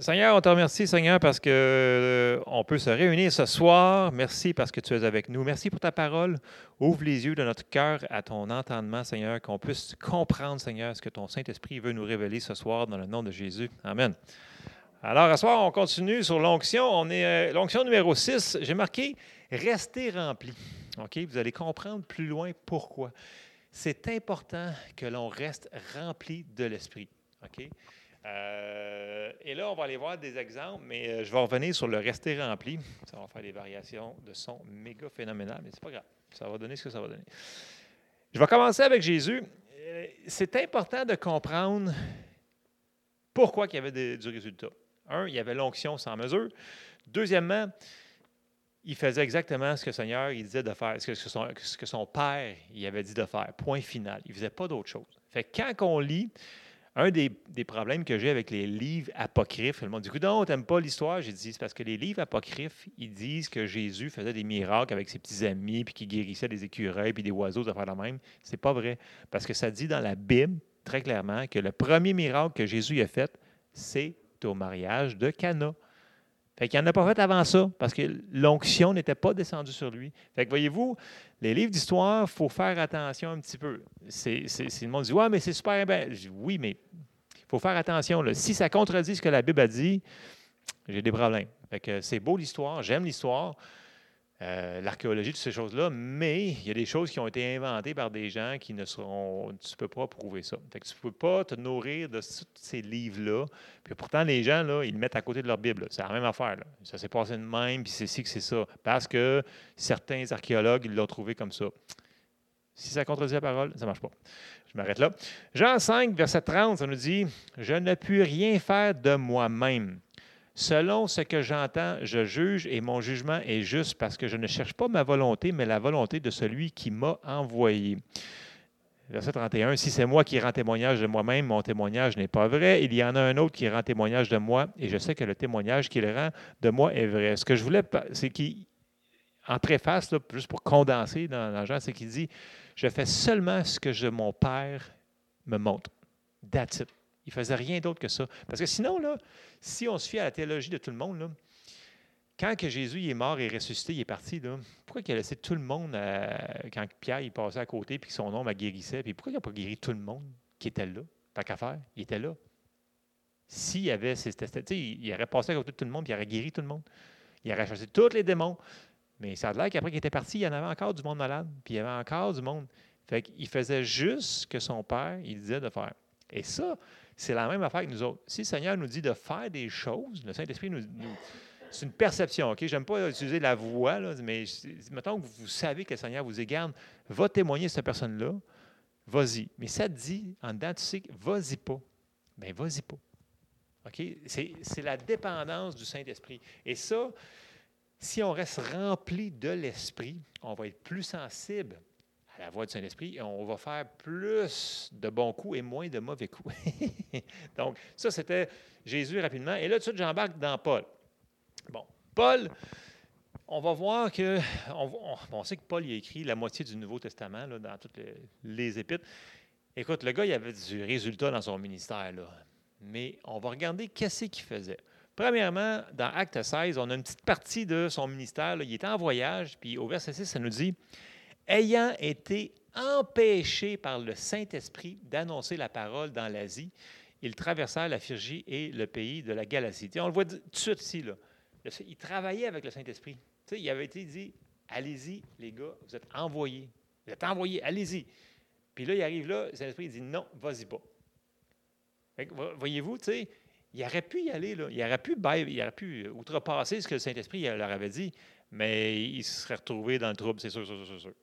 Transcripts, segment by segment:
Seigneur, on te remercie, Seigneur, parce qu'on euh, peut se réunir ce soir. Merci parce que tu es avec nous. Merci pour ta parole. Ouvre les yeux de notre cœur à ton entendement, Seigneur, qu'on puisse comprendre, Seigneur, ce que ton Saint-Esprit veut nous révéler ce soir dans le nom de Jésus. Amen. Alors, ce soir, on continue sur l'onction. On est euh, l'onction numéro 6. J'ai marqué Rester rempli. OK? Vous allez comprendre plus loin pourquoi. C'est important que l'on reste rempli de l'Esprit. OK? Euh, et là, on va aller voir des exemples, mais euh, je vais revenir sur le rester rempli. Ça va faire des variations de son méga phénoménales, mais c'est pas grave. Ça va donner ce que ça va donner. Je vais commencer avec Jésus. Euh, c'est important de comprendre pourquoi il y avait du résultat. Un, il y avait l'onction sans mesure. Deuxièmement, il faisait exactement ce que le Seigneur disait de faire, ce que son, Père avait dit de faire. Point final. Il ne faisait pas d'autre chose. Fait que quand on lit un des, problèmes que j'ai avec les livres apocryphes, le monde dit Non, t'aimes pas l'histoire? J'ai dit C'est parce que les livres apocryphes, ils disent que Jésus faisait des miracles avec ses petits amis, puis qu'il guérissait des écureuils, puis des oiseaux, de faire la même. C'est pas vrai. Parce que ça dit dans la Bible, très clairement, que le premier miracle que Jésus a fait, c'est au mariage de Cana. Fait qu'il n'en a pas fait avant ça, parce que l'onction n'était pas descendue sur lui. Fait que voyez-vous, les livres d'histoire, il faut faire attention un petit peu. C'est, le monde dit Ouais, mais c'est super bien. oui, mais il faut faire attention. Si ça contredit ce que la Bible a dit, j'ai des problèmes. C'est beau l'histoire, j'aime l'histoire, euh, l'archéologie, toutes ces choses-là, mais il y a des choses qui ont été inventées par des gens qui ne seront. Tu ne peux pas prouver ça. tu ne peux pas te nourrir de tous ces livres-là. Puis pourtant, les gens, là, ils le mettent à côté de leur Bible. C'est la même affaire. Ça s'est passé de même, puis c'est ci que c'est ça. Parce que certains archéologues, ils l'ont trouvé comme ça. Si ça contredit la parole, ça ne marche pas. Je m'arrête là. Jean 5, verset 30, ça nous dit Je ne puis rien faire de moi-même. Selon ce que j'entends, je juge et mon jugement est juste parce que je ne cherche pas ma volonté, mais la volonté de celui qui m'a envoyé. Verset 31, Si c'est moi qui rends témoignage de moi-même, mon témoignage n'est pas vrai. Il y en a un autre qui rend témoignage de moi et je sais que le témoignage qu'il rend de moi est vrai. Ce que je voulais, c'est qu'en préface, juste pour condenser dans l'agent, c'est qu'il dit Je fais seulement ce que je, mon Père me montre. That's. Il ne faisait rien d'autre que ça. Parce que sinon, là, si on se fie à la théologie de tout le monde, quand que Jésus est mort et ressuscité, il est parti, pourquoi il a laissé tout le monde, quand Pierre il passait à côté puis que son a guérissait, puis pourquoi il n'a pas guéri tout le monde qui était là? Tant qu'à faire, il était là. S'il y avait, il aurait passé à côté de tout le monde puis il aurait guéri tout le monde. Il aurait chassé tous les démons. Mais ça a l'air qu'après qu'il était parti, il y en avait encore du monde malade, puis il y avait encore du monde. Fait qu'il faisait juste ce que son père, il disait de faire. Et ça, c'est la même affaire que nous autres. Si le Seigneur nous dit de faire des choses, le Saint-Esprit nous, c'est une perception, OK? J'aime pas utiliser la voix, mais mettons que vous savez que le Seigneur vous égarde, va témoigner cette personne-là, vas-y. Mais ça te dit, en dedans, tu sais, vas-y pas. Bien, vas-y pas. OK? C'est la dépendance du Saint-Esprit. Et ça, si on reste rempli de l'Esprit, on va être plus sensible la voix du Saint-Esprit, on va faire plus de bons coups et moins de mauvais coups. Donc, ça, c'était Jésus rapidement. Et là, tout de suite, j'embarque dans Paul. Bon, Paul, on va voir que. On, sait que Paul il a écrit la moitié du Nouveau Testament là, dans toutes les, épîtres. Écoute, le gars, il avait du résultat dans son ministère. Là. Mais on va regarder qu'est-ce qu'il faisait. Premièrement, dans Acte 16, on a une petite partie de son ministère. Il était en voyage, puis au verset 6, ça nous dit ayant été empêchés par le Saint-Esprit d'annoncer la parole dans l'Asie, ils traversèrent la Phrygie et le pays de la Galatie. on le voit tout de suite ici. Là. Il travaillait avec le Saint-Esprit. Il avait été dit Allez-y, les gars, vous êtes envoyés. Vous êtes envoyés, allez-y. Puis là, il arrive là, le Saint-Esprit dit Non, vas-y pas. Voyez-vous, il aurait pu y aller, là. il aurait pu, il aurait pu outrepasser ce que le Saint-Esprit leur avait dit, mais il se serait retrouvé dans le trouble, c'est sûr, c'est sûr, c'est sûr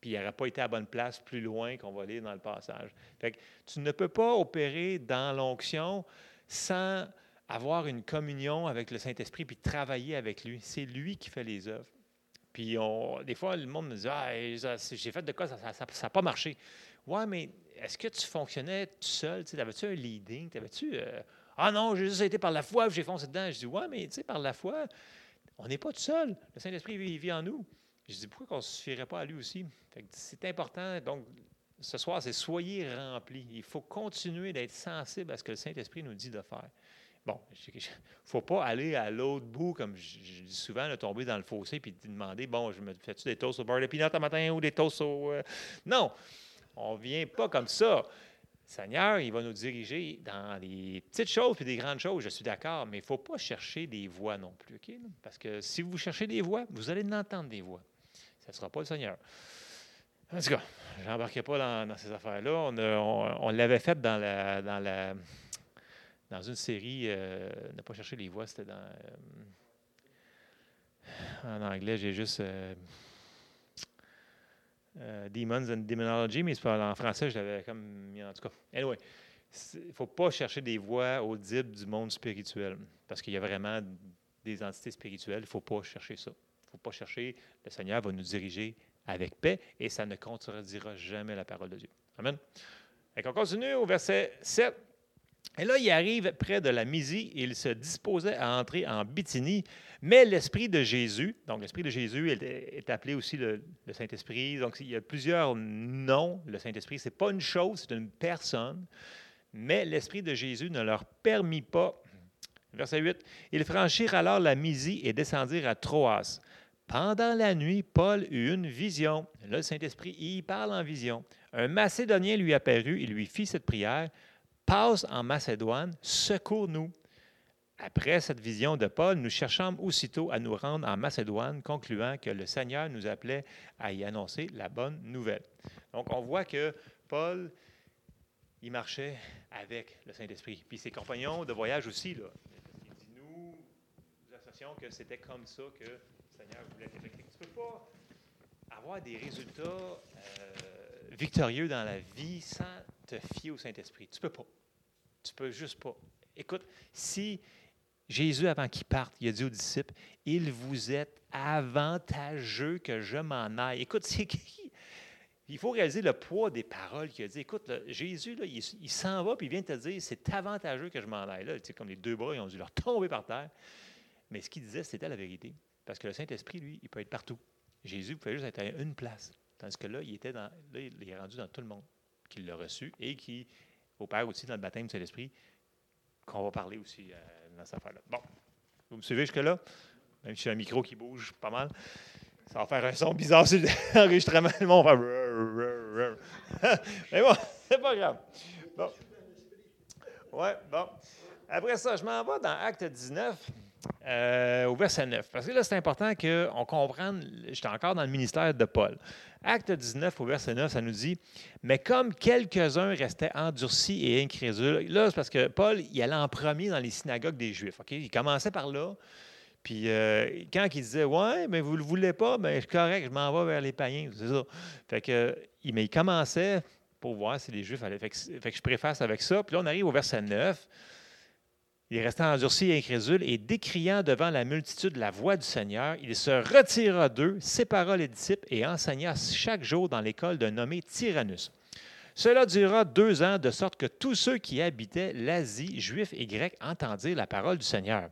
puis il n'aurait pas été à bonne place plus loin qu'on va lire dans le passage. Fait tu ne peux pas opérer dans l'onction sans avoir une communion avec le Saint-Esprit puis travailler avec lui. C'est lui qui fait les œuvres. Puis on, des fois, le monde me dit Ah, j'ai fait de quoi, ça n'a pas marché. Ouais, mais est-ce que tu fonctionnais tout seul? Avais-tu un leading? Avais-tu. Euh, ah non, j'ai juste été par la foi, j'ai foncé dedans. Je dis Ouais, mais tu sais, par la foi, on n'est pas tout seul. Le Saint-Esprit vit en nous. Je dis, pourquoi on ne suffirait pas à lui aussi? C'est important. Donc, ce soir, c'est soyez remplis. Il faut continuer d'être sensible à ce que le Saint-Esprit nous dit de faire. bon, il ne faut pas aller à l'autre bout, comme je, dis souvent, tomber dans le fossé puis demander, bon, je me fais-tu des toasts au beurre de peanut un matin ou des toasts au... Euh, non, on ne vient pas comme ça. Seigneur, il va nous diriger dans les petites choses et des grandes choses, je suis d'accord, mais il ne faut pas chercher des voix non plus. Parce que si vous cherchez des voix, vous allez entendre des voix. Ce ne sera pas le Seigneur. En tout cas, je n'embarquais pas dans, ces affaires-là. On, l'avait fait dans la, dans la dans une série, euh, ne pas chercher les voix, c'était dans. Euh, en anglais, j'ai juste. Euh, euh, Demons and Demonology, mais en français, je l'avais comme mis en tout cas. Anyway, il ne faut pas chercher des voix audibles du monde spirituel, parce qu'il y a vraiment des entités spirituelles. Il ne faut pas chercher ça. Ne faut pas chercher. Le Seigneur va nous diriger avec paix et ça ne contredira jamais la parole de Dieu. Amen. Et on continue au verset 7. Et là, il arrive près de la Mysie et il se disposait à entrer en Bithynie, mais l'Esprit de Jésus, donc l'Esprit de Jésus est, appelé aussi le, Saint-Esprit, donc il y a plusieurs noms, le Saint-Esprit, ce n'est pas une chose, c'est une personne, mais l'Esprit de Jésus ne leur permit pas. Verset 8, ils franchirent alors la Mysie et descendirent à Troas. Pendant la nuit, Paul eut une vision. Le Saint-Esprit, il parle en vision. Un Macédonien lui apparut, il lui fit cette prière passe en Macédoine, secours-nous. Après cette vision de Paul, nous cherchâmes aussitôt à nous rendre en Macédoine, concluant que le Seigneur nous appelait à y annoncer la bonne nouvelle. Donc, on voit que Paul, il marchait avec le Saint-Esprit. Puis ses compagnons de voyage aussi, là. Il dit, nous, nous associons que c'était comme ça que Seigneur. Tu ne peux pas avoir des résultats euh, victorieux dans la vie sans te fier au Saint-Esprit. Tu ne peux pas. Tu peux juste pas. Écoute, si Jésus, avant qu'il parte, il a dit aux disciples, il vous est avantageux que je m'en aille. Écoute, c'est il faut réaliser le poids des paroles qu'il a dit. Écoute, Jésus, là, il, s'en va, puis il vient te dire, c'est avantageux que je m'en aille. Là, comme les deux bras, ils ont dû leur tomber par terre. Mais ce qu'il disait, c'était la vérité. Parce que le Saint-Esprit, lui, il peut être partout. Jésus pouvait juste être à une place. Tandis que là, il était dans, là, il est rendu dans tout le monde qui l'a reçu et qui opère aussi dans le baptême de l'Esprit, qu'on va parler aussi euh, dans cette affaire-là. Bon, vous me suivez jusque-là? Même si j'ai un micro qui bouge pas mal. Ça va faire un son bizarre sur l'enregistrement. Le monde Mais bon, c'est pas grave. Bon. Ouais, bon. Après ça, je m'en vais dans Acte 19. Euh, au verset 9. Parce que là, c'est important qu'on comprenne, j'étais encore dans le ministère de Paul. Acte 19, au verset 9, ça nous dit Mais comme quelques-uns restaient endurcis et incrédules, là, c'est parce que Paul, il allait en premier dans les synagogues des Juifs. Il commençait par là. Puis euh, quand il disait Ouais, mais vous ne le voulez pas, bien, c'est correct, je m'en vais vers les païens. C'est ça. Fait que, mais il commençait pour voir si les Juifs allaient. Fait fait je préface avec ça. Puis là, on arrive au verset 9. Il restait endurci et incrédule, et décriant devant la multitude la voix du Seigneur, il se retira d'eux, sépara les disciples et enseigna chaque jour dans l'école d'un nommé Tyrannus. Cela dura deux ans, de sorte que tous ceux qui habitaient l'Asie, juifs et grecs, entendirent la parole du Seigneur.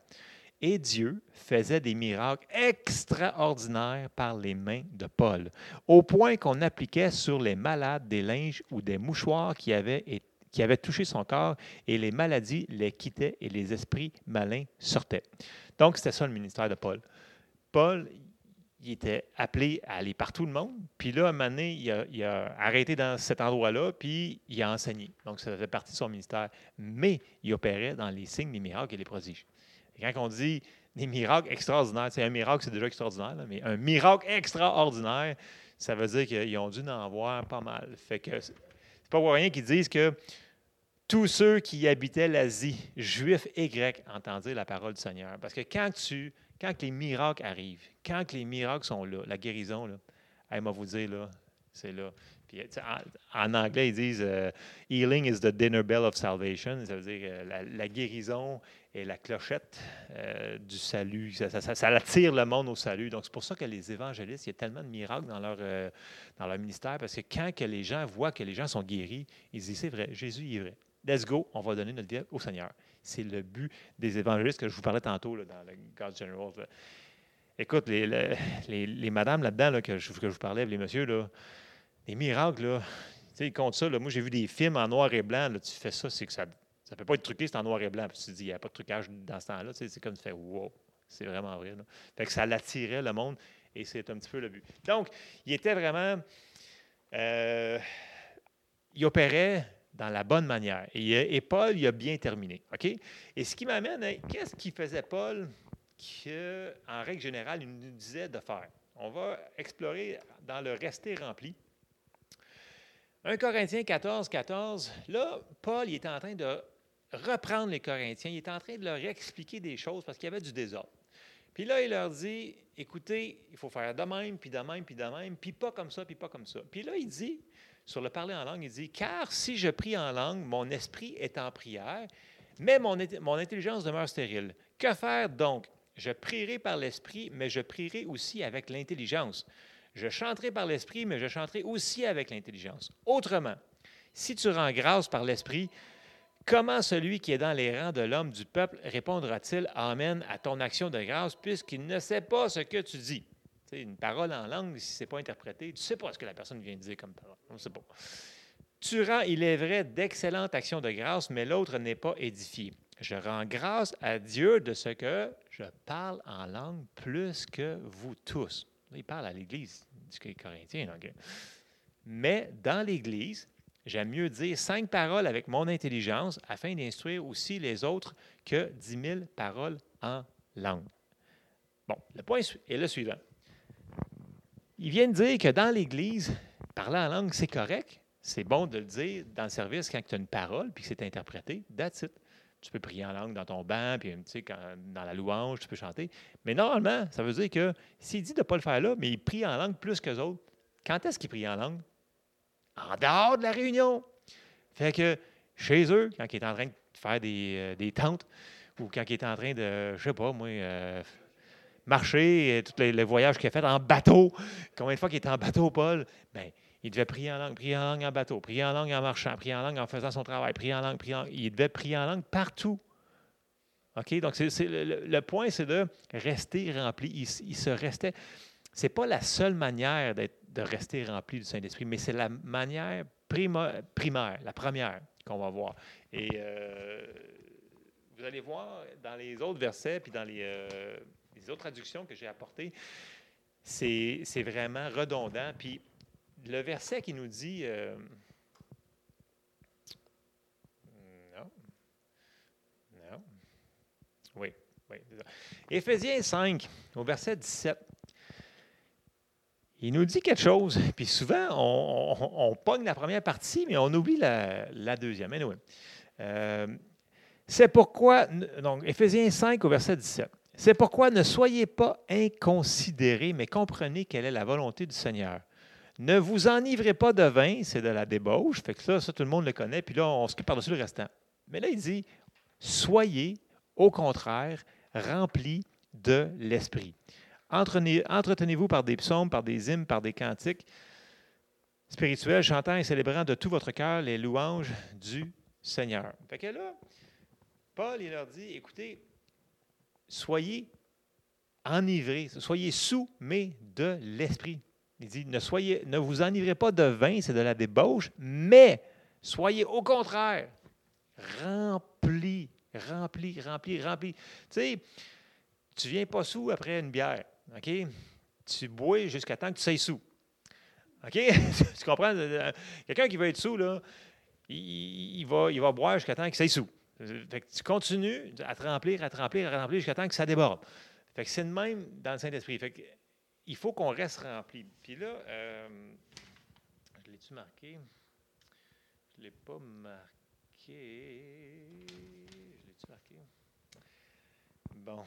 Et Dieu faisait des miracles extraordinaires par les mains de Paul, au point qu'on appliquait sur les malades des linges ou des mouchoirs qui avaient été qui avait touché son corps et les maladies les quittaient et les esprits malins sortaient. Donc, c'était ça le ministère de Paul. Paul, il était appelé à aller partout le monde. Puis là, un moment donné, il a, arrêté dans cet endroit-là, puis il a enseigné. Donc, ça faisait partie de son ministère. Mais il opérait dans les signes, les miracles et les prodiges. Et quand on dit des miracles extraordinaires, c'est un miracle, c'est déjà extraordinaire, mais un miracle extraordinaire, ça veut dire qu'ils ont dû en voir pas mal. Fait que c'est pas pour rien qu'ils disent que tous ceux qui habitaient l'Asie, juifs et grecs, entendirent la parole du Seigneur. Parce que quand, tu, quand les miracles arrivent, quand les miracles sont là, la guérison, là, elle m'a vous dire, là, c'est là. Puis, en, anglais, ils disent euh, Healing is the dinner bell of salvation. Ça veut dire euh, la, guérison est la clochette euh, du salut. Ça, attire le monde au salut. Donc, c'est pour ça que les évangélistes, il y a tellement de miracles dans leur, dans leur ministère. Parce que quand que les gens voient que les gens sont guéris, ils disent C'est vrai, Jésus est vrai. Let's go, on va donner notre vie au Seigneur. C'est le but des évangélistes que je vous parlais tantôt dans le God General. Écoute, les, les, madames là-dedans que, je, que je vous parlais, les messieurs, là, les miracles, là, ils comptent ça. Là. Moi, j'ai vu des films en noir et blanc. Là, tu fais ça, c'est que ça, ne peut pas être truqué, c'est en noir et blanc. Tu te dis, il n'y a pas de trucage dans ce temps-là. c'est comme tu fais, wow, c'est vraiment vrai. Fait que ça l'attirait, le monde, et c'est un petit peu le but. Donc, il était vraiment. Euh, il opérait dans la bonne manière. Et, Paul, il a bien terminé. OK? Et ce qui m'amène à qu'est-ce qu'il faisait Paul qu'en règle générale, il nous disait de faire? On va explorer dans le rester rempli. 1 Corinthiens 14, 14, là, Paul il est en train de reprendre les Corinthiens, il est en train de leur expliquer des choses parce qu'il y avait du désordre. Puis là, il leur dit, écoutez, il faut faire de même, puis de même, puis de même, puis pas comme ça, puis pas comme ça. Puis là, il dit, sur le parler en langue, il dit, car si je prie en langue, mon esprit est en prière, mais mon, mon intelligence demeure stérile. Que faire donc? Je prierai par l'esprit, mais je prierai aussi avec l'intelligence. Je chanterai par l'esprit, mais je chanterai aussi avec l'intelligence. Autrement, si tu rends grâce par l'esprit, comment celui qui est dans les rangs de l'homme du peuple répondra-t-il Amen à ton action de grâce, puisqu'il ne sait pas ce que tu dis? Une parole en langue, si ce n'est pas interprété, tu ne sais pas ce que la personne vient de dire comme parole. On ne sait pas. Tu rends, il est vrai, d'excellentes actions de grâce, mais l'autre n'est pas édifié. Je rends grâce à Dieu de ce que je parle en langue plus que vous tous. Il parle à l'Église du Corinthien. Mais dans l'Église, j'aime mieux dire cinq paroles avec mon intelligence afin d'instruire aussi les autres que dix mille paroles en langue. Bon, le point est le suivant. Ils viennent dire que dans l'Église, parler en langue, c'est correct. C'est bon de le dire dans le service quand tu as une parole puis que c'est interprété. That's it. Tu peux prier en langue dans ton banc, puis tu sais, dans la louange, tu peux chanter. Mais normalement, ça veut dire que s'il dit de ne pas le faire là, mais il prie en langue plus que les autres, quand est-ce qu'il prie en langue? En dehors de la réunion. Fait que chez eux, quand il est en train de faire des, euh, tentes, ou quand il est en train de, je sais pas, moi, euh, marcher, tous les, voyages qu'il a fait en bateau. Combien de fois qu'il était en bateau, Paul? Bien, il devait prier en langue, prier en langue en bateau, prier en langue en marchant, prier en langue en faisant son travail, prier en langue, prier en langue. Il devait prier en langue partout. OK? Donc, le, point, c'est de rester rempli. Il, se restait. Ce n'est pas la seule manière de rester rempli du Saint-Esprit, mais c'est la manière primaire, la première qu'on va voir. Et euh, vous allez voir dans les autres versets, puis dans les, euh, les autres traductions que j'ai apportées, c'est vraiment redondant. Puis le verset qui nous dit. Euh, non. Non. Oui. oui. Éphésiens 5, au verset 17. Il nous dit quelque chose, puis souvent, on, pogne la première partie, mais on oublie la, deuxième. Euh, c'est pourquoi, donc, Éphésiens 5 au verset 17. C'est pourquoi ne soyez pas inconsidérés, mais comprenez quelle est la volonté du Seigneur. Ne vous enivrez pas de vin, c'est de la débauche. Fait que ça, ça, tout le monde le connaît. Puis là, on skip par-dessus le restant. Mais là, il dit Soyez, au contraire, remplis de l'esprit. Entretenez-vous par des psaumes, par des hymnes, par des cantiques spirituels, chantant et célébrant de tout votre cœur les louanges du Seigneur. Fait que là, Paul, il leur dit écoutez, soyez enivrés, soyez sous, mais de l'esprit. Il dit, ne, soyez, ne vous enivrez pas de vin, c'est de la débauche, mais soyez au contraire remplis, remplis, remplis, remplis. Tu sais, tu viens pas sous après une bière, OK? Tu bois jusqu'à temps que tu sois sous. OK? tu comprends? Quelqu'un qui veut être sous, là, il, va, il va boire jusqu'à temps qu'il soit sous. Fait que tu continues à te remplir, à te remplir, à te remplir jusqu'à temps que ça déborde. Fait que c'est le même dans le Saint-Esprit. Fait que il faut qu'on reste rempli. Puis là, euh, je l'ai-tu marqué? Je ne l'ai pas marqué. Je l'ai-tu marqué? Bon.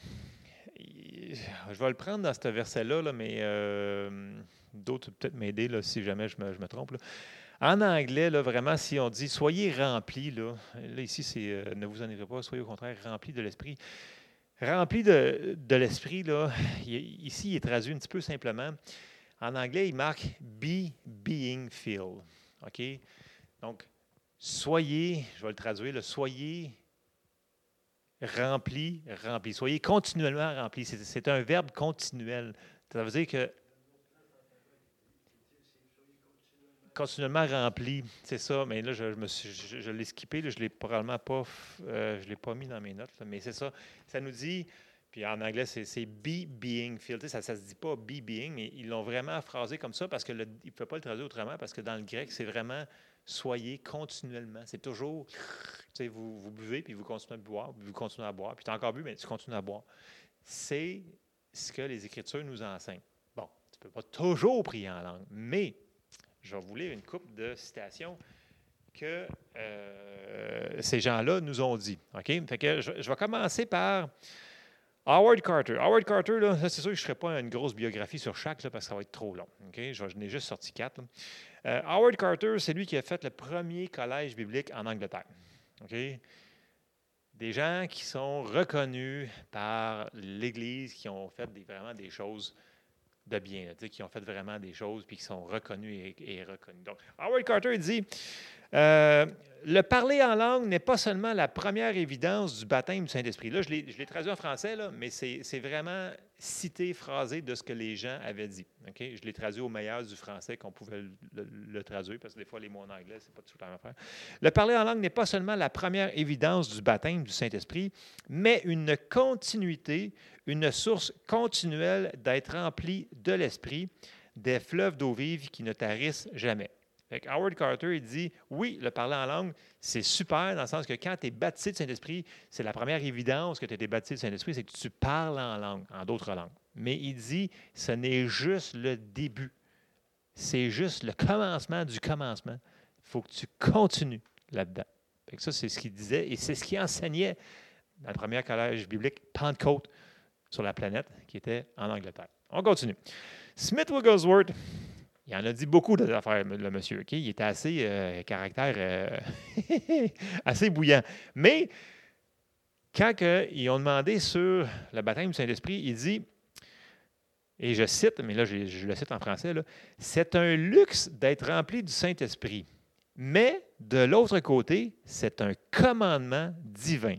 Je vais le prendre dans ce verset-là, là, mais euh, d'autres peut-être m'aider si jamais je me, trompe. En anglais, là, vraiment, si on dit soyez remplis, là, là ici, c'est euh, ne vous en irez pas, soyez au contraire remplis de l'esprit. Remplis de, de l'esprit, là, ici, il est traduit un petit peu simplement. En anglais, il marque be being filled. OK? Donc, soyez, je vais le traduire, le soyez remplis, remplis. Soyez continuellement remplis. C'est un verbe continuel. Ça veut dire que continuellement rempli, c'est ça. Mais là, je, l'ai skippé, je ne l'ai probablement pas, je l'ai pas mis dans mes notes, mais c'est ça. Ça nous dit, puis en anglais, c'est be being. Ça ne se dit pas be being, mais ils l'ont vraiment phrasé comme ça parce qu'ils ne peuvent pas le traduire autrement parce que dans le grec, c'est vraiment soyez continuellement. C'est toujours, vous, vous, buvez, puis vous continuez à boire, puis vous continuez à boire, puis tu as encore bu, mais tu continues à boire. C'est ce que les Écritures nous enseignent. Bon, tu ne peux pas toujours prier en langue, mais je vais vous lire une couple de citations que euh, ces gens-là nous ont dit. Je, vais commencer par Howard Carter. Howard Carter, là, c'est sûr que je ne ferai pas une grosse biographie sur chaque parce que ça va être trop long. OK? Je, n'ai juste sorti quatre. Euh, Howard Carter, c'est lui qui a fait le premier collège biblique en Angleterre. Des gens qui sont reconnus par l'Église, qui ont fait vraiment des choses de bien, qui ont fait vraiment des choses puis qui sont reconnus et, reconnus. Donc, Howard Carter dit euh, le parler en langue n'est pas seulement la première évidence du baptême du Saint-Esprit. Là, je l'ai traduit en français, là, mais c'est vraiment cité, phrasé de ce que les gens avaient dit. Je l'ai traduit au meilleur du français qu'on pouvait le, traduire, parce que des fois, les mots en anglais, c'est pas tout à faire. Le parler en langue n'est pas seulement la première évidence du baptême du Saint-Esprit, mais une continuité, une source continuelle d'être rempli de l'Esprit, des fleuves d'eau vive qui ne tarissent jamais. Howard Carter, il dit oui, le parler en langue, c'est super dans le sens que quand tu es baptisé de Saint-Esprit, c'est la première évidence que tu es baptisé de Saint-Esprit, c'est que tu parles en langue, en d'autres langues. Mais il dit ce n'est juste le début. C'est juste le commencement du commencement. Il faut que tu continues là-dedans. Ça, c'est ce qu'il disait et c'est ce qu'il enseignait dans le premier collège biblique Pentecôte sur la planète qui était en Angleterre. On continue. Smith Wigglesworth, il en a dit beaucoup d'affaires, le monsieur. Il était assez euh, caractère euh, assez bouillant. Mais quand ils ont demandé sur le baptême du Saint-Esprit, il dit, et je cite, mais là je, je le cite en français, c'est un luxe d'être rempli du Saint-Esprit. Mais de l'autre côté, c'est un commandement divin.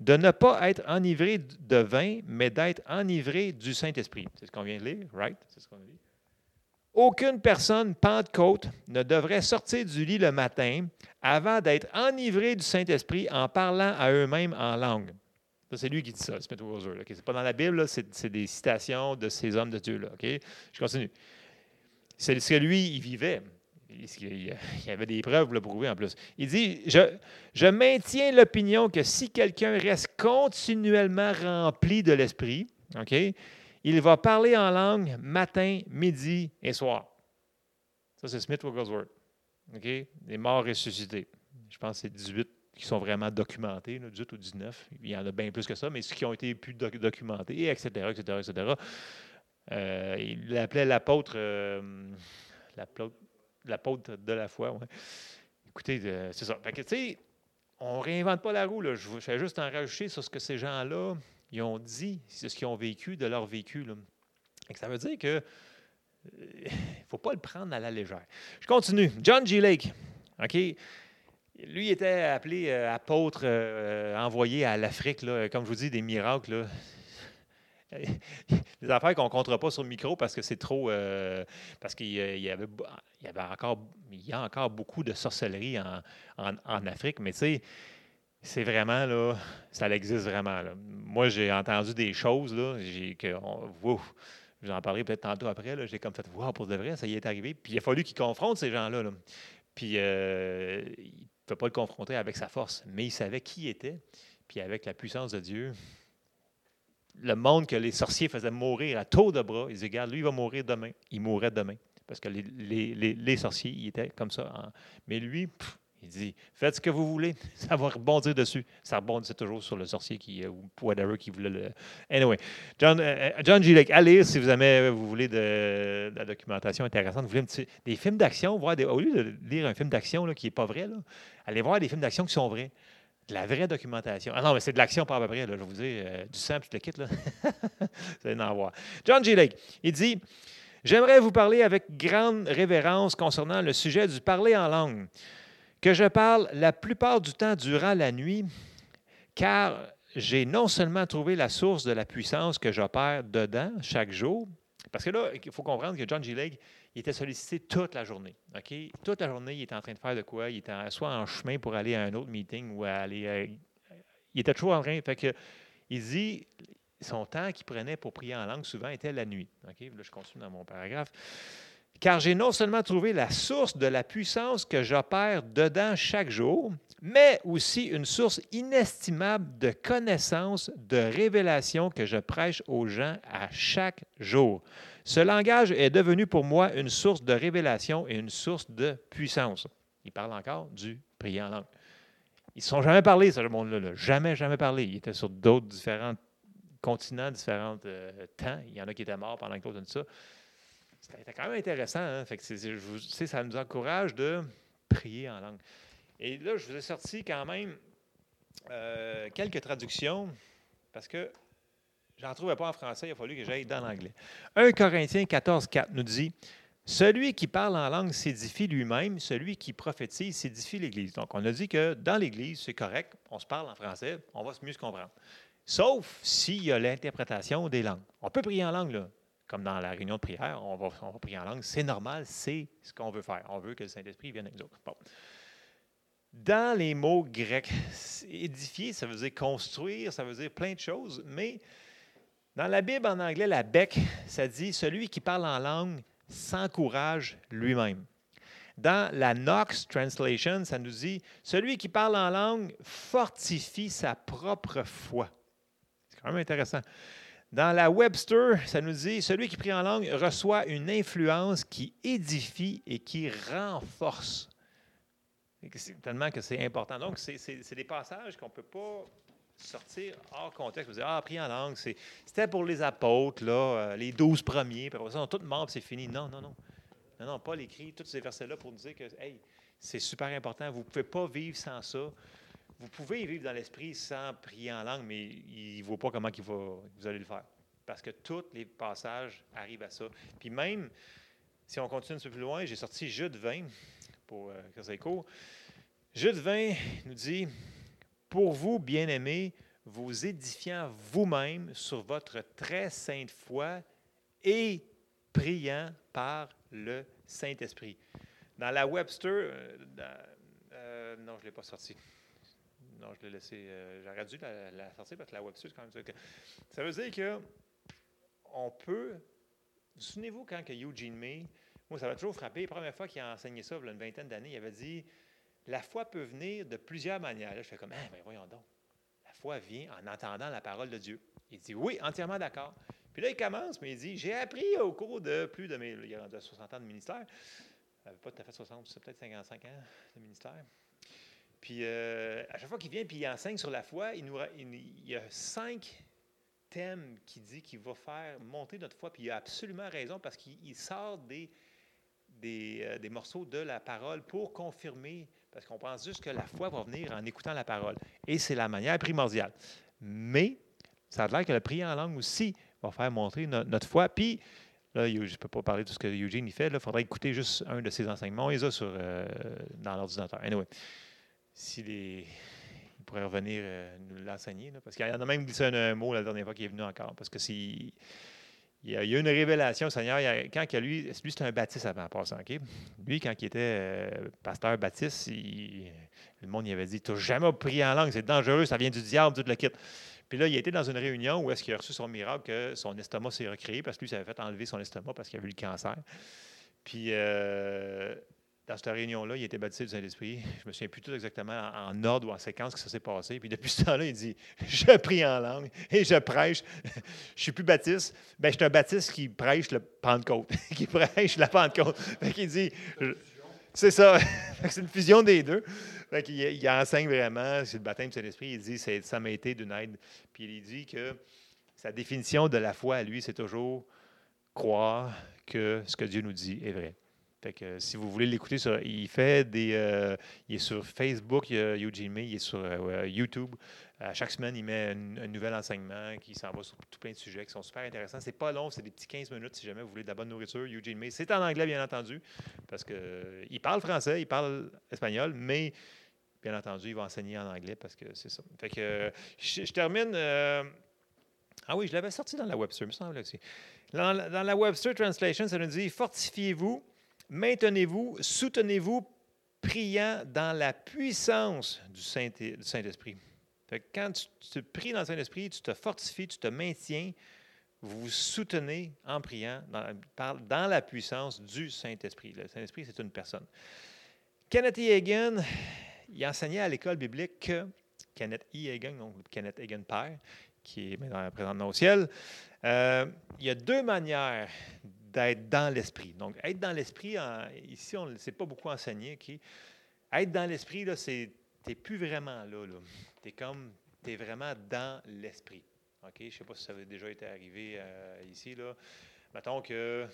De ne pas être enivré de vin, mais d'être enivré du Saint-Esprit. C'est ce qu'on vient de lire, right? C'est ce qu'on dit. Aucune personne Pentecôte ne devrait sortir du lit le matin avant d'être enivré du Saint-Esprit en parlant à eux-mêmes en langue. c'est lui qui dit ça, Smith Wigglesworth. Ce n'est pas dans la Bible, c'est, des citations de ces hommes de Dieu-là. Je continue. C'est ce que lui, il vivait. Il y avait des preuves pour le prouver en plus? Il dit Je, maintiens l'opinion que si quelqu'un reste continuellement rempli de l'Esprit, il va parler en langue matin, midi et soir. Ça, c'est Smith Wigglesworth. OK? Les morts ressuscités. Je pense que c'est 18 qui sont vraiment documentés, 18 ou 19. Il y en a bien plus que ça, mais ceux qui ont été plus documentés, etc., etc., etc. il l'appelait l'apôtre, euh, l'apôtre de la foi. Écoutez, euh, c'est ça. Que, tu on ne réinvente pas la roue. Je fais juste en rajouter sur ce que ces gens-là ils ont dit ce qu'ils ont vécu de leur vécu. ça veut dire que ne euh, faut pas le prendre à la légère. Je continue. John G. Lake, OK? Lui était appelé euh, apôtre euh, envoyé à l'Afrique, comme je vous dis, des miracles. des affaires qu'on ne comptera pas sur le micro parce que c'est trop. parce qu'il y, avait, il encore, il y a encore beaucoup de sorcellerie en, en Afrique, mais tu sais, c'est vraiment, là, ça existe vraiment. Moi, j'ai entendu des choses, là, j'ai, que, je vous en parlerai peut-être tantôt après, là, j'ai comme fait, wow, pour de vrai, ça y est arrivé. Puis il a fallu qu'il confronte ces gens-là. Puis euh, il ne peut pas le confronter avec sa force, mais il savait qui il était. Puis avec la puissance de Dieu, le monde que les sorciers faisaient mourir à taux de bras, ils disaient, regarde, lui, il va mourir demain. Il mourrait demain. Parce que les, les, sorciers, ils étaient comme ça. Mais lui, il dit Faites ce que vous voulez, ça va rebondir dessus. Ça rebondit toujours sur le sorcier qui, euh, ou whatever qui voulait le. Anyway, John, euh, euh, John G. Lake, allez si vous jamais vous voulez de, la documentation intéressante, vous voulez des films d'action, au lieu de lire un film d'action qui n'est pas vrai, allez voir des films d'action qui sont vrais. De la vraie documentation. Ah non, mais c'est de l'action pas à peu près, là, je vous dis, du sang, puis je le quitte. Là. vous allez en voir. John G. Lake, il dit J'aimerais vous parler avec grande révérence concernant le sujet du parler en langue que je parle la plupart du temps durant la nuit, car j'ai non seulement trouvé la source de la puissance que j'opère dedans chaque jour, Parce que là, il faut comprendre que John G. Lake, il était sollicité toute la journée. Toute la journée, il était en train de faire de quoi? Il était soit en chemin pour aller à un autre meeting ou aller. Euh, il était toujours en train. Fait que, il dit son temps qu'il prenait pour prier en langue souvent était la nuit. Là, je continue dans mon paragraphe. Car j'ai non seulement trouvé la source de la puissance que j'opère dedans chaque jour, mais aussi une source inestimable de connaissances, de révélations que je prêche aux gens à chaque jour. Ce langage est devenu pour moi une source de révélation et une source de puissance. Il parle encore du prier en langue. Ils ne sont jamais parlé, ce monde-là. Jamais, jamais parlé. Ils étaient sur d'autres différents continents, différents euh, temps. Il y en a qui étaient morts pendant que l'autre ça. C'était quand même intéressant. Hein? Fait que ça nous encourage de prier en langue. Et là, je vous ai sorti quand même euh, quelques traductions parce que j'en trouvais pas en français. Il a fallu que j'aille dans l'anglais. 1 Corinthiens 14, 4 nous dit Celui qui parle en langue s'édifie lui-même, celui qui prophétise s'édifie l'Église. Donc, on a dit que dans l'Église, c'est correct, on se parle en français, on va mieux se comprendre. Sauf s'il y a l'interprétation des langues. On peut prier en langue, là comme dans la réunion de prière, on va, prier en langue. C'est normal, c'est ce qu'on veut faire. On veut que le Saint-Esprit vienne avec nous Dans les mots grecs, édifier, ça veut dire construire, ça veut dire plein de choses, mais dans la Bible en anglais, la bec, ça dit celui qui parle en langue s'encourage lui-même. Dans la Knox Translation, ça nous dit celui qui parle en langue fortifie sa propre foi. C'est quand même intéressant. Dans la Webster, ça nous dit celui qui prie en langue reçoit une influence qui édifie et qui renforce. tellement que c'est important. Donc, c'est des passages qu'on ne peut pas sortir hors contexte. Vous dire, ah, prier en langue, c'était pour les apôtres, là, euh, les douze premiers, puis après ça, on morts, c'est fini. Non, non, non. Non, non, pas l'écrit, tous ces versets-là pour nous dire que, hey, c'est super important. Vous ne pouvez pas vivre sans ça. Vous pouvez vivre dans l'esprit sans prier en langue, mais il ne voit pas comment il va, vous allez le faire. Parce que tous les passages arrivent à ça. Puis même, si on continue un peu plus loin, j'ai sorti Jude 20 pour euh, que ça court. Jude 20 nous dit Pour vous, bien-aimés, vous édifiant vous-même sur votre très sainte foi et priant par le Saint-Esprit. Dans la Webster, euh, euh, non, je ne l'ai pas sorti non, je l'ai laissé. Euh, j'aurais dû la, sortir parce que la c'est quand même ça. Veut dire que on peut. Souvenez-vous quand que Eugene May, moi, ça m'a toujours frappé. La première fois qu'il a enseigné ça, il y a une vingtaine d'années, il avait dit La foi peut venir de plusieurs manières. Là, je fais comme Ah, ben voyons donc. La foi vient en entendant la parole de Dieu. Il dit Oui, entièrement d'accord. Puis là, il commence, mais il dit J'ai appris au cours de plus de. Mes, il a rendu 60 ans de ministère. Il n'avait pas tout à fait 60, c'est peut-être 55 ans de ministère. Puis euh, à chaque fois qu'il vient et il enseigne sur la foi, il, nous, il, y a cinq thèmes qu'il dit qu'il va faire monter notre foi. Puis il a absolument raison parce qu'il sort des, euh, des, morceaux de la parole pour confirmer, parce qu'on pense juste que la foi va venir en écoutant la parole. Et c'est la manière primordiale. Mais ça a l'air que le prier en langue aussi va faire monter notre foi. Puis Là, je ne peux pas parler de ce que Eugene y fait. Il faudrait écouter juste un de ses enseignements. Il a sur, euh, dans l'ordinateur. Anyway s'il est, il pourrait revenir euh, nous l'enseigner. Parce qu'il y en a même glissé un, mot la dernière fois qu'il est venu encore. Parce que il y a, une révélation, Seigneur. quand lui, lui c'était un baptiste avant en passant. Lui, quand il était euh, pasteur baptiste, le monde y avait dit Tu n'as jamais prié en langue, c'est dangereux, ça vient du diable, tu te le quittes. Puis là, il était dans une réunion où est-ce qu'il a reçu son miracle que son estomac s'est recréé parce que lui, ça avait fait enlever son estomac parce qu'il avait eu le cancer. Puis euh, dans cette réunion-là, il était baptisé du Saint-Esprit. Je me souviens plus tout exactement en, ordre ou en séquence que ça s'est passé. Puis depuis ce temps-là, il dit Je prie en langue et je prêche. je ne suis plus baptiste. Ben, je suis un baptiste qui prêche le Pentecôte, qui prêche la Pentecôte. il dit C'est ça. c'est une fusion des deux. il, il, enseigne vraiment, c'est le baptême du Saint-Esprit. Il dit Ça m'a été d'une aide. Puis il dit que sa définition de la foi à lui, c'est toujours croire que ce que Dieu nous dit est vrai. Fait que si vous voulez l'écouter, il fait des. Euh, il est sur Facebook, Eugene May, il est sur euh, YouTube. À chaque semaine, il met un, nouvel enseignement qui s'en va sur tout plein de sujets qui sont super intéressants. C'est pas long, c'est des petits 15 minutes si jamais vous voulez de la bonne nourriture. Eugene May, c'est en anglais, bien entendu, parce qu'il euh, parle français, il parle espagnol, mais bien entendu, il va enseigner en anglais parce que c'est ça. Fait que je, termine Ah oui, je l'avais sorti dans la Webster, il me semble aussi. Dans, dans la Webster Translation, ça nous dit Fortifiez-vous, maintenez-vous, soutenez-vous, priant dans la puissance du Saint- du Saint-Esprit. Quand tu, pries dans le Saint-Esprit, tu te fortifies, tu te maintiens, vous vous soutenez en priant dans, la puissance du Saint-Esprit. Le Saint-Esprit, c'est une personne. Kenneth E. Hagin, il enseignait à l'école biblique que Kenneth E. Hagin, donc Kenneth Hagin père, qui est maintenant présentement au ciel, euh, il y a deux manières d'être dans l'esprit. Donc, être dans l'esprit, ici, on ne sait pas beaucoup enseigné. Être dans l'esprit, là, c'est. Tu n'es plus vraiment là. là. Tu es comme. Tu es vraiment dans l'esprit. OK? Je ne sais pas si ça avait déjà été arrivé euh, ici. Là. Mettons que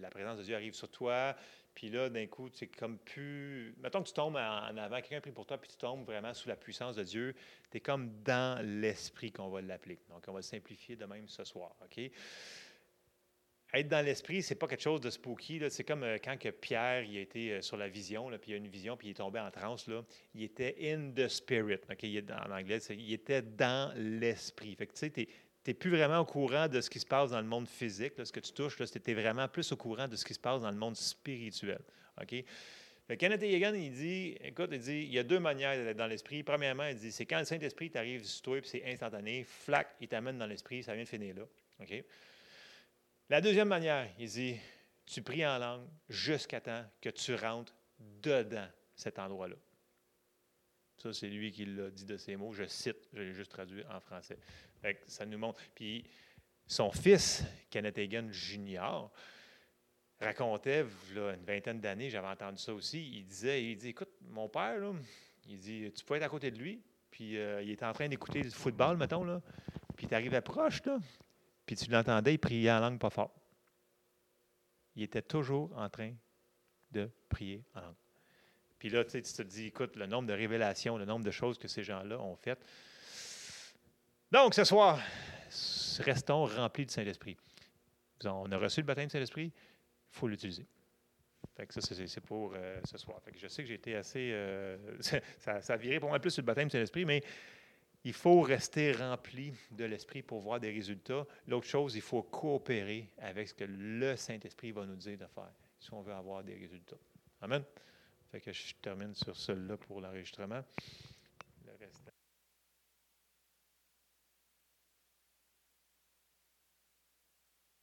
la présence de Dieu arrive sur toi, puis là, d'un coup, c'est comme plus. Mettons que tu tombes en en avant, quelqu'un prie pour toi, puis tu tombes vraiment sous la puissance de Dieu. Tu es comme dans l'esprit qu'on va l'appeler. Donc, on va le simplifier de même ce soir. OK? Être dans l'esprit, c'est pas quelque chose de spooky. C'est comme euh, quand que Pierre il a été euh, sur la vision, puis il a une vision, puis il est tombé en transe. Il était in the spirit. OK? Il en anglais, il était dans l'esprit. Fait que tu sais, tu n'es plus vraiment au courant de ce qui se passe dans le monde physique. ce que tu touches, tu es vraiment plus au courant de ce qui se passe dans le monde spirituel. OK? Kenneth Hagin, il dit, écoute, il dit, il y a deux manières d'être dans l'esprit. Premièrement, il dit, c'est quand le Saint-Esprit t'arrive sur toi, puis c'est instantané, flac, il t'amène dans l'esprit, ça vient de finir là. La deuxième manière, il dit, tu pries en langue jusqu'à temps que tu rentres dedans cet endroit-là. Ça, c'est lui qui l'a dit de ces mots. Je cite, je l'ai juste traduit en français. Ça nous montre. Puis son fils, Kenneth Hagin Jr., racontait, une vingtaine d'années, j'avais entendu ça aussi, il disait, il dit, écoute, mon père, il dit, tu peux être à côté de lui, puis euh, il était en train d'écouter le football, mettons, là, puis tu arrivais proche, là, puis tu l'entendais, il priait en langue pas fort. Il était toujours en train de prier en langue. Puis là, tu te dis, écoute, le nombre de révélations, le nombre de choses que ces gens-là ont faites. Donc, ce soir, restons remplis du Saint-Esprit. On a reçu le baptême du Saint-Esprit, il faut l'utiliser. Fait que ça, c'est c'est pour euh, ce soir. Fait que je sais que j'ai été assez. euh, ça, ça a viré pour moi plus sur le baptême du Saint-Esprit, mais il faut rester rempli de l'Esprit pour voir des résultats. L'autre chose, il faut coopérer avec ce que le Saint-Esprit va nous dire de faire si on veut avoir des résultats. Amen. Fait que je termine sur celle-là pour l'enregistrement.